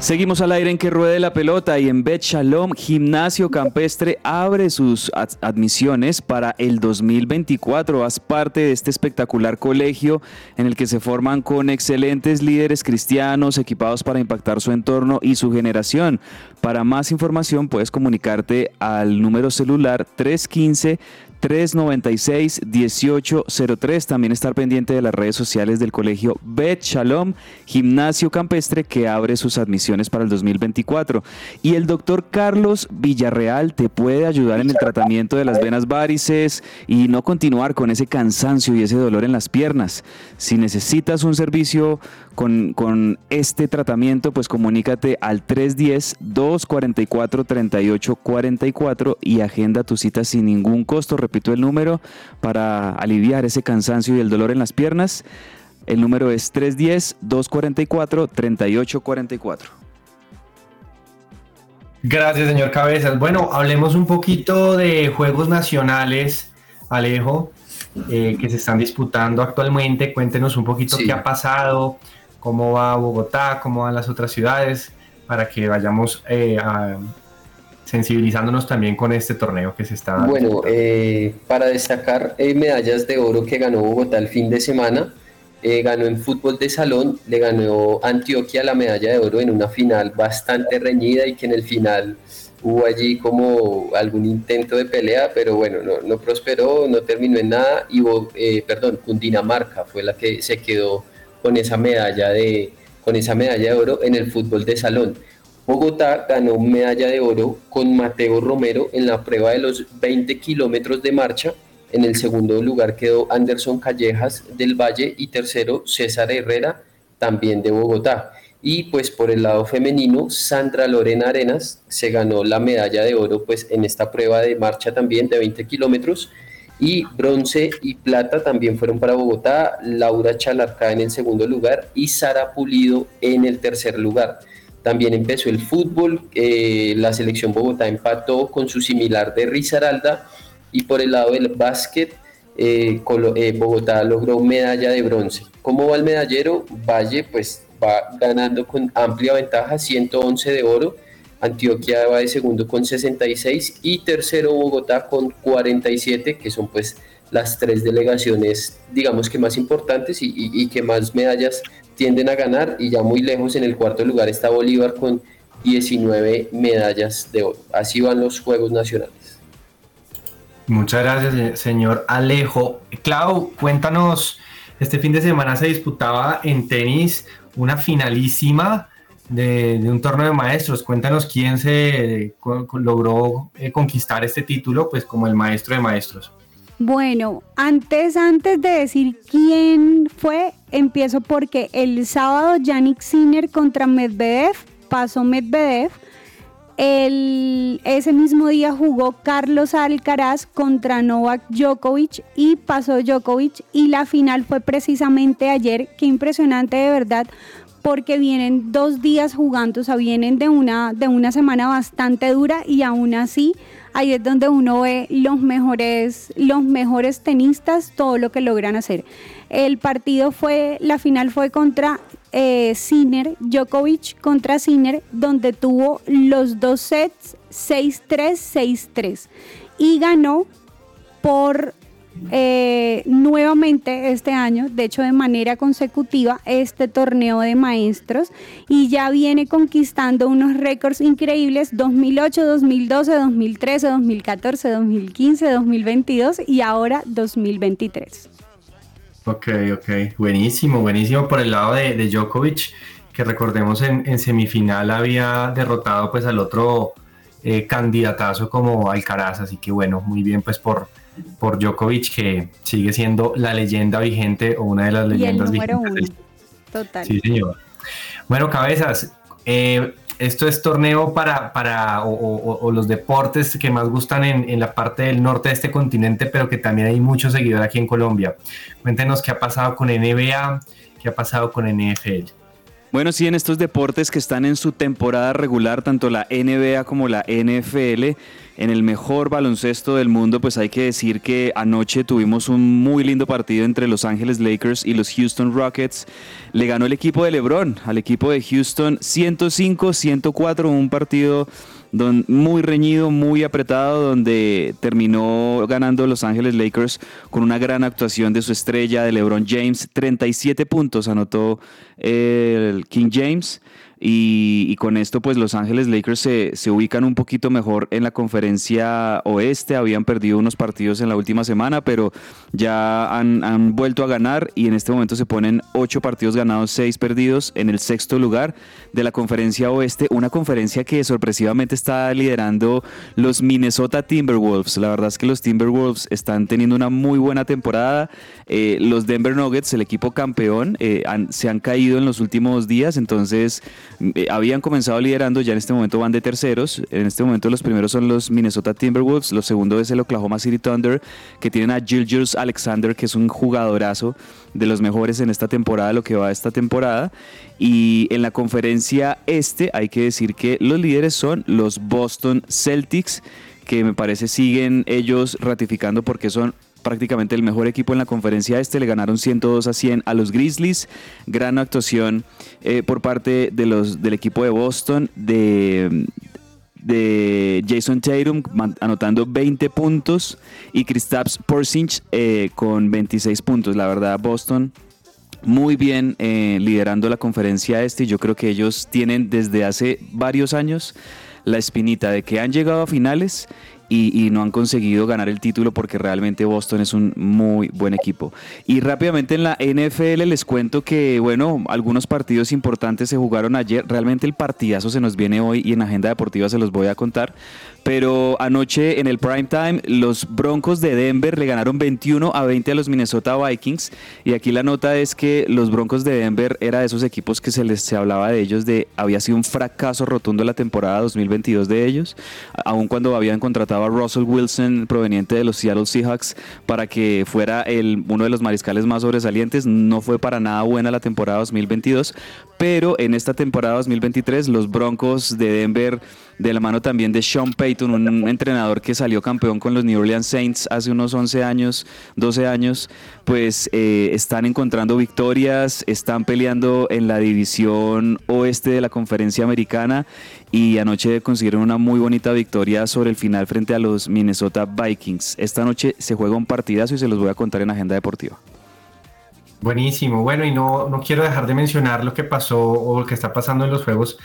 Seguimos al aire en que ruede la pelota y en Bet Shalom Gimnasio Campestre abre sus admisiones para el 2024. Haz parte de este espectacular colegio en el que se forman con excelentes líderes cristianos equipados para impactar su entorno y su generación. Para más información puedes comunicarte al número celular 315 396-1803. También estar pendiente de las redes sociales del colegio Bet Shalom, Gimnasio Campestre, que abre sus admisiones para el 2024. Y el doctor Carlos Villarreal te puede ayudar en el tratamiento de las venas varices y no continuar con ese cansancio y ese dolor en las piernas. Si necesitas un servicio con, con este tratamiento, pues comunícate al 310-244-3844 y agenda tu cita sin ningún costo repito el número para aliviar ese cansancio y el dolor en las piernas. El número es 310-244-3844. Gracias, señor Cabezas. Bueno, hablemos un poquito de juegos nacionales, Alejo, eh, que se están disputando actualmente. Cuéntenos un poquito qué ha pasado, cómo va Bogotá, cómo van las otras ciudades, para que vayamos eh, a, sensibilizándonos también con este torneo que se está dando. Bueno, eh, para destacar eh, medallas de oro que ganó Bogotá el fin de semana, eh, ganó en fútbol de salón, le ganó Antioquia la medalla de oro en una final bastante reñida y que en el final hubo allí como algún intento de pelea, pero bueno, no, prosperó, no terminó en nada y, perdón, Cundinamarca fue la que se quedó con esa medalla de con esa medalla de oro en el fútbol de salón. Bogotá ganó medalla de oro con Mateo Romero en la prueba de los 20 kilómetros de marcha. En el segundo lugar quedó Anderson Callejas del Valle y tercero César Herrera, también de Bogotá. Y pues por el lado femenino, Sandra Lorena Arenas se ganó la medalla de oro pues en esta prueba de marcha también de 20 kilómetros. Y bronce y plata también fueron para Bogotá, Laura Chalarca en el segundo lugar y Sara Pulido en el tercer lugar. También empezó el fútbol, eh, la selección Bogotá empató con su similar de Risaralda y por el lado del básquet eh, eh, Bogotá logró medalla de bronce. ¿Cómo va el medallero? Valle pues va ganando con amplia ventaja, 111 de oro. Antioquia va de segundo con 66 y tercero Bogotá con 47, que son pues las tres delegaciones digamos que más importantes y, que más medallas tienden a ganar y ya muy lejos en el cuarto lugar está Bolívar con 19 medallas de oro. Así van los Juegos Nacionales. Muchas gracias, señor Alejo. Clau, cuéntanos, este fin de semana se disputaba en tenis una finalísima de, un torneo de maestros. Cuéntanos quién se logró eh, conquistar este título, pues como el maestro de maestros. Bueno, antes, antes de decir quién fue, empiezo porque el sábado Yannick Sinner contra Medvedev, pasó Medvedev, El, ese mismo día jugó Carlos Alcaraz contra Novak Djokovic y pasó Djokovic y la final fue precisamente ayer. Qué impresionante de verdad porque vienen dos días jugando, o sea, vienen de una, de una semana bastante dura y aún así ahí es donde uno ve los mejores, los mejores tenistas, todo lo que logran hacer. El partido fue, la final fue contra eh, Djokovic contra Sinner, donde tuvo los dos sets 6-3, 6-3 y ganó por eh, nuevamente este año, de hecho de manera consecutiva, este torneo de maestros y ya viene conquistando unos récords increíbles 2008, 2012, 2013, 2014, 2015, 2022 y ahora 2023. Ok, ok, buenísimo, buenísimo por el lado de, Djokovic, que recordemos en, semifinal había derrotado pues al otro eh, candidatazo como Alcaraz, así que bueno, muy bien pues por por Djokovic, que sigue siendo la leyenda vigente o una de las leyendas vigentes. Total. Sí, señor. Bueno, cabezas, eh, esto es torneo para, para o, los deportes que más gustan en, en, la parte del norte de este continente, pero que también hay muchos seguidores aquí en Colombia. Cuéntenos qué ha pasado con NBA, qué ha pasado con NFL. Bueno, sí, en estos deportes que están en su temporada regular, tanto la NBA como la NFL, en el mejor baloncesto del mundo, pues hay que decir que anoche tuvimos un muy lindo partido entre Los Ángeles Lakers y los Houston Rockets. Le ganó el equipo de LeBron al equipo de Houston 105-104, un partido muy reñido, muy apretado, donde terminó ganando Los Ángeles Lakers con una gran actuación de su estrella, de LeBron James. 37 puntos anotó el King James. Y, con esto, pues Los Ángeles Lakers se, se, ubican un poquito mejor en la conferencia oeste. Habían perdido unos partidos en la última semana, pero ya han, han vuelto a ganar y en este momento se ponen ocho partidos ganados, seis perdidos en el sexto lugar de la conferencia oeste. Una conferencia que sorpresivamente está liderando los Minnesota Timberwolves. La verdad es que los Timberwolves están teniendo una muy buena temporada. Eh, los Denver Nuggets, el equipo campeón, eh, se han caído en los últimos días, entonces eh, habían comenzado liderando, ya en este momento van de terceros. En este momento los primeros son los Minnesota Timberwolves, los segundos es el Oklahoma City Thunder, que tienen a Jules Alexander, que es un jugadorazo de los mejores en esta temporada, lo que va esta temporada. Y en la conferencia este hay que decir que los líderes son los Boston Celtics, que me parece siguen ellos ratificando porque son prácticamente el mejor equipo en la conferencia este, le ganaron 102 a 100 a los Grizzlies, gran actuación eh, por parte de los, del equipo de Boston, de, de Jason Tatum anotando 20 puntos y Kristaps Porzingis eh, con 26 puntos. La verdad, Boston muy bien eh, liderando la conferencia este yo creo que ellos tienen desde hace varios años la espinita de que han llegado a finales y, no han conseguido ganar el título porque realmente Boston es un muy buen equipo. Y rápidamente en la NFL les cuento que, bueno, algunos partidos importantes se jugaron ayer. Realmente el partidazo se nos viene hoy y en Agenda Deportiva se los voy a contar. Pero anoche en el prime time, los Broncos de Denver le ganaron 21 a 20 a los Minnesota Vikings. Y aquí la nota es que los Broncos de Denver era de esos equipos que se les se hablaba de ellos de había sido un fracaso rotundo la temporada 2022 de ellos, aun cuando habían contratado a Russell Wilson proveniente de los Seattle Seahawks para que fuera el, uno de los mariscales más sobresalientes. No fue para nada buena la temporada 2022, pero en esta temporada 2023 los Broncos de Denver de la mano también de Sean Payton, un entrenador que salió campeón con los New Orleans Saints hace unos 11 años, 12 años, pues eh, están encontrando victorias, están peleando en la división oeste de la conferencia americana y anoche consiguieron una muy bonita victoria sobre el final frente a los Minnesota Vikings. Esta noche se juega un partidazo y se los voy a contar en Agenda Deportiva. Buenísimo, bueno, y no, no quiero dejar de mencionar lo que pasó o lo que está pasando en los Juegos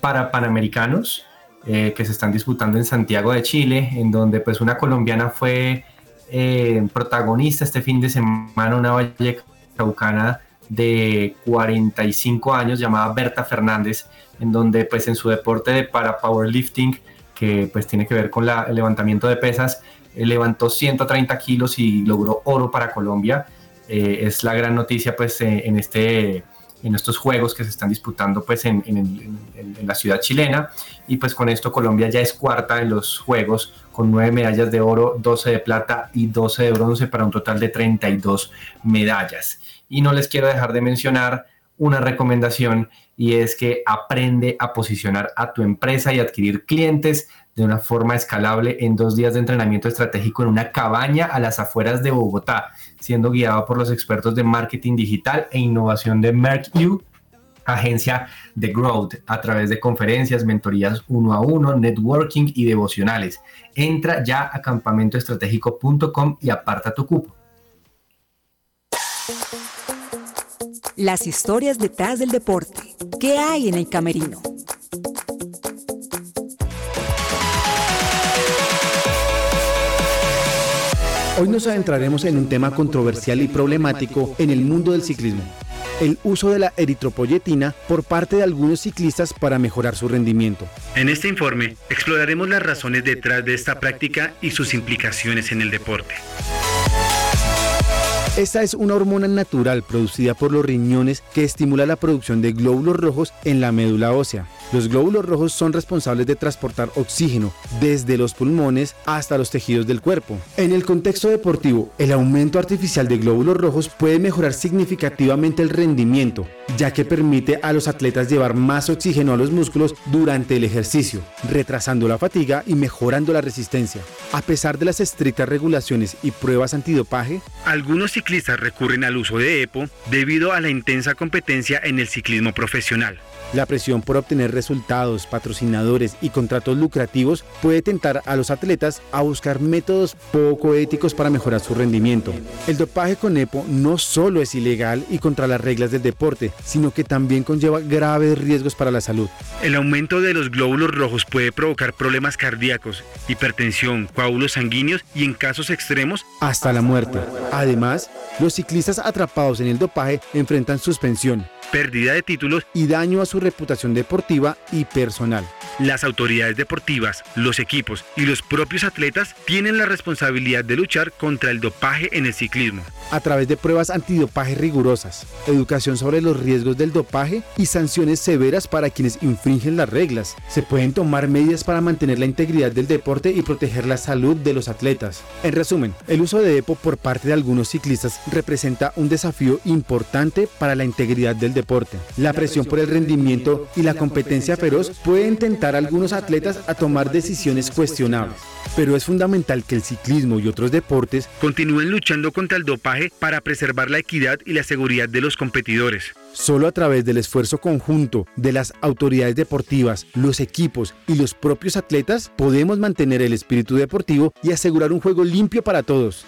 para Panamericanos. Eh, que se están disputando en Santiago de Chile, en donde pues una colombiana fue eh, protagonista este fin de semana, una vallecaucana de 45 años llamada Berta Fernández, en donde pues en su deporte de para powerlifting, que pues tiene que ver con el levantamiento de pesas, eh, levantó 130 kilos y logró oro para Colombia. es la gran noticia pues en este en estos juegos que se están disputando pues en, la ciudad chilena y pues con esto Colombia ya es cuarta en los juegos con nueve medallas de oro, 12 de plata y 12 de bronce para un total de 32 medallas. Y no les quiero dejar de mencionar una recomendación y es que aprende a posicionar a tu empresa y adquirir clientes de una forma escalable en dos días de entrenamiento estratégico en una cabaña a las afueras de Bogotá, siendo guiado por los expertos de marketing digital e innovación de MerkU, agencia de Growth, a través de conferencias, mentorías uno a uno, networking y devocionales. Entra ya a campamentoestratégico.com y aparta tu cupo. Las historias detrás del deporte. ¿Qué hay en el camerino? Hoy nos adentraremos en un tema controversial y problemático en el mundo del ciclismo. El uso de la eritropoyetina por parte de algunos ciclistas para mejorar su rendimiento. En este informe exploraremos las razones detrás de esta práctica y sus implicaciones en el deporte. Esta es una hormona natural producida por los riñones que estimula la producción de glóbulos rojos en la médula ósea. Los glóbulos rojos son responsables de transportar oxígeno desde los pulmones hasta los tejidos del cuerpo. En el contexto deportivo, el aumento artificial de glóbulos rojos puede mejorar significativamente el rendimiento, ya que permite a los atletas llevar más oxígeno a los músculos durante el ejercicio, retrasando la fatiga y mejorando la resistencia. A pesar de las estrictas regulaciones y pruebas antidopaje, algunos ciclistas recurren al uso de EPO debido a la intensa competencia en el ciclismo profesional. La presión por obtener resultados, patrocinadores y contratos lucrativos puede tentar a los atletas a buscar métodos poco éticos para mejorar su rendimiento. El dopaje con EPO no solo es ilegal y contra las reglas del deporte, sino que también conlleva graves riesgos para la salud. El aumento de los glóbulos rojos puede provocar problemas cardíacos, hipertensión, coágulos sanguíneos y en casos extremos hasta la muerte. Además, los ciclistas atrapados en el dopaje enfrentan suspensión, pérdida de títulos y daño a su reputación deportiva y personal. Las autoridades deportivas, los equipos y los propios atletas tienen la responsabilidad de luchar contra el dopaje en el ciclismo. A través de pruebas antidopaje rigurosas, educación sobre los riesgos del dopaje y sanciones severas para quienes infringen las reglas, se pueden tomar medidas para mantener la integridad del deporte y proteger la salud de los atletas. En resumen, el uso de EPO por parte de algunos ciclistas representa un desafío importante para la integridad del deporte. La presión por el rendimiento y la competencia feroz pueden tentar algunos atletas a tomar decisiones cuestionables. Pero es fundamental que el ciclismo y otros deportes continúen luchando contra el dopaje para preservar la equidad y la seguridad de los competidores. Solo a través del esfuerzo conjunto de las autoridades deportivas, los equipos y los propios atletas podemos mantener el espíritu deportivo y asegurar un juego limpio para todos.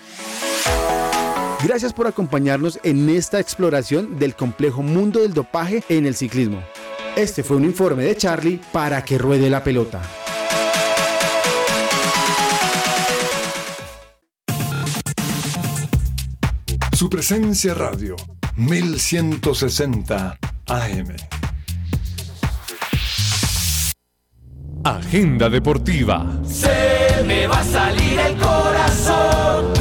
Gracias por acompañarnos en esta exploración del complejo mundo del dopaje en el ciclismo. Este fue un informe de Charlie para que ruede la pelota. Su presencia radio 1160 AM. Agenda deportiva. Se me va a salir el corazón.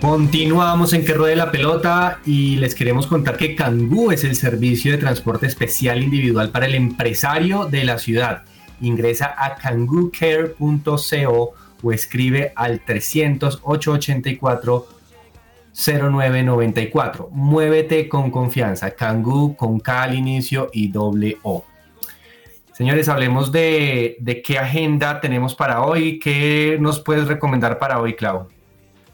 Continuamos en que ruede la pelota y les queremos contar que Cangú es el servicio de transporte especial individual para el empresario de la ciudad. Ingresa a cangucare.co o escribe al 300 884 0994. Muévete con confianza. Kangoo con K al inicio y doble O. Señores, hablemos de, de qué agenda tenemos para hoy. ¿Qué nos puedes recomendar para hoy, Clau?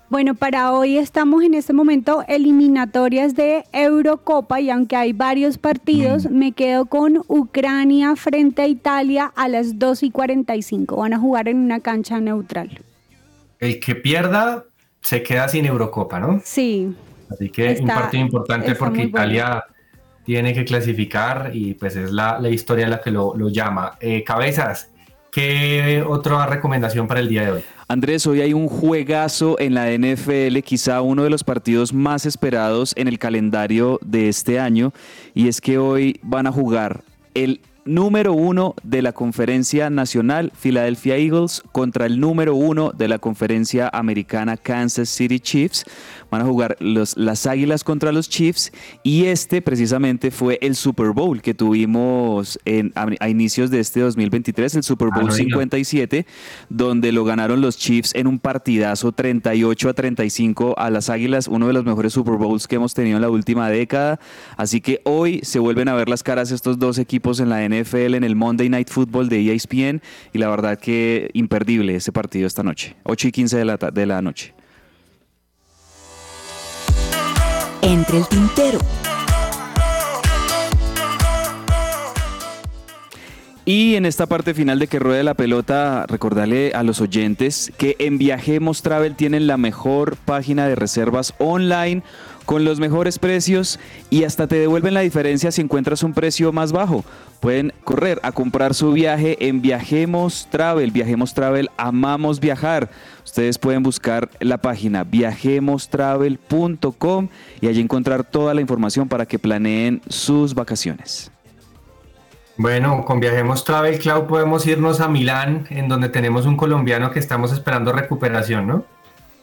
Bueno, para hoy estamos en este momento eliminatorias de Eurocopa y aunque hay varios partidos, me quedo con Ucrania frente a Italia a las 2 y 45. Van a jugar en una cancha neutral. El que pierda se queda sin Eurocopa, ¿no? Sí. Así que un Está- partido importante porque bueno. Italia tiene que clasificar y pues es la, la historia la que lo, lo llama. Eh, cabezas, ¿qué otra recomendación para el día de hoy? Andrés, hoy hay un juegazo en la NFL, quizá uno de los partidos más esperados en el calendario de este año, y es que hoy van a jugar el número uno de la conferencia nacional, Philadelphia Eagles, contra el número uno de la conferencia americana, Kansas City Chiefs. Van a jugar los, las Águilas contra los Chiefs y este precisamente fue el Super Bowl que tuvimos en, a, a inicios de este 2023, el Super Bowl Ah, no diga. 57, donde lo ganaron los Chiefs en un partidazo 38 a 35 a las Águilas, uno de los mejores Super Bowls que hemos tenido en la última década. Así que hoy se vuelven a ver las caras estos dos equipos en la NFL, en el Monday Night Football de ESPN, y la verdad que imperdible ese partido esta noche, 8 y 15 de la, de la noche. Entre el tintero. Y en esta parte final de que ruede la pelota, recordarle a los oyentes que en Viajemos Travel tienen la mejor página de reservas online con los mejores precios y hasta te devuelven la diferencia si encuentras un precio más bajo. Pueden correr a comprar su viaje en Viajemos Travel. Viajemos Travel, amamos viajar. Ustedes pueden buscar la página viajemostravel.com y allí encontrar toda la información para que planeen sus vacaciones. Bueno, con Viajemos Travel Cloud podemos irnos a Milán, en donde tenemos un colombiano que estamos esperando recuperación, ¿no?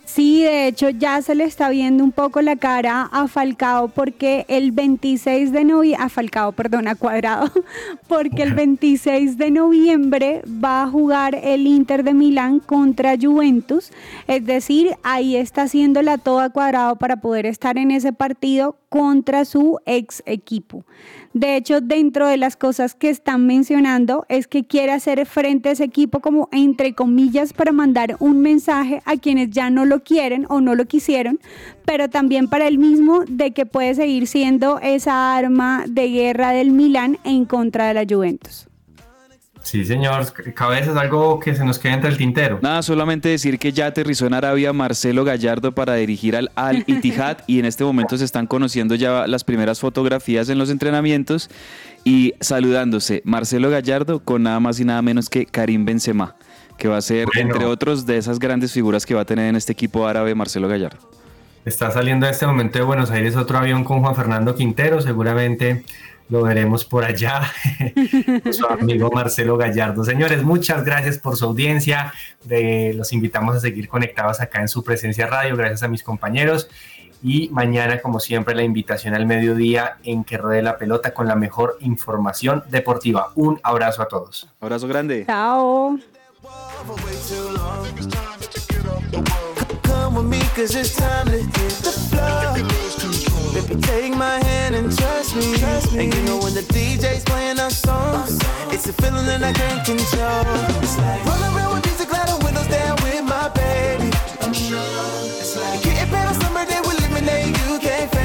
Sí, de hecho ya se le está viendo un poco la cara a Falcao porque el 26 de noviembre, a Falcao, perdón, a Cuadrado, porque el 26 de noviembre va a jugar el Inter de Milán contra Juventus, es decir, ahí está haciéndola toda Cuadrado para poder estar en ese partido contra su ex equipo. De hecho, dentro de las cosas que están mencionando es que quiere hacer frente a ese equipo como entre comillas para mandar un mensaje a quienes ya no lo quieren o no lo quisieron, pero también para él mismo de que puede seguir siendo esa arma de guerra del Milán en contra de la Juventus. Sí, señor. Cabeza es algo que se nos queda entre el tintero. Nada, solamente decir que ya aterrizó en Arabia Marcelo Gallardo para dirigir al Al Ittihad y en este momento se están conociendo ya las primeras fotografías en los entrenamientos y saludándose Marcelo Gallardo con nada más y nada menos que Karim Benzema, que va a ser Bueno. entre otros de esas grandes figuras que va a tener en este equipo árabe Marcelo Gallardo. Está saliendo en este momento de Buenos Aires otro avión con Juan Fernando Quintero. Seguramente lo veremos por allá. con su amigo Marcelo Gallardo. Señores, muchas gracias por su audiencia. De- los invitamos a seguir conectados acá en su presencia radio. Gracias a mis compañeros. Y mañana, como siempre, la invitación al mediodía en que ruede la pelota con la mejor información deportiva. Un abrazo a todos. Abrazo grande. Chao. for way too long. Come with me, cause it's time to hit the floor. Baby, take my hand and trust me. Trust me. And you know when the DJ's playing our song, it's a feeling that I can't control. It's like rolling around with music, glad the windows down with my baby. I'm sure it's like getting better summer, they living that you, can't fail.